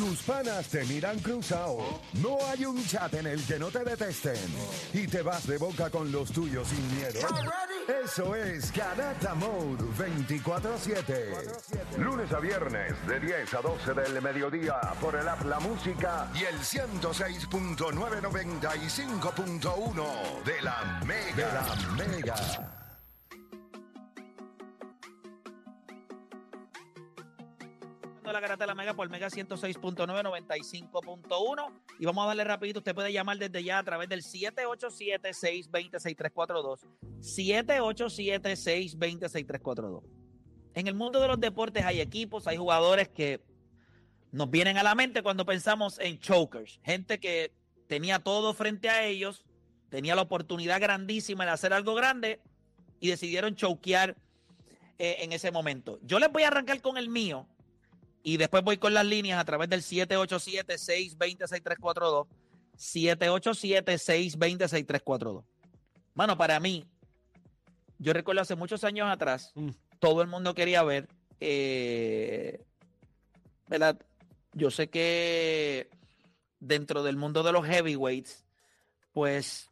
Tus panas te miran cruzado. No hay un chat en el que no te detesten. Y te vas de boca con los tuyos sin miedo. Eso es Garata Mode 24-7. Lunes a viernes de 10 a 12 del mediodía por el App La Música y el 106.995.1 de la Mega. De la Mega. La garata de la Mega por Mega 106.9, 95.1. Y vamos a darle rapidito. Usted puede llamar desde ya a través del 787-620-6342. 787-620-6342. En el mundo de los deportes hay equipos, hay jugadores que nos vienen a la mente cuando pensamos en chokers. Gente que tenía todo frente a ellos, tenía la oportunidad grandísima de hacer algo grande y decidieron chokear eh, en ese momento. Yo les voy a arrancar con el mío y después voy con las líneas a través del 787-620-6342. 787-620-6342. Bueno, para mí, yo recuerdo hace muchos años atrás, todo el mundo quería ver, eh, ¿verdad? Yo sé que dentro del mundo de los heavyweights, pues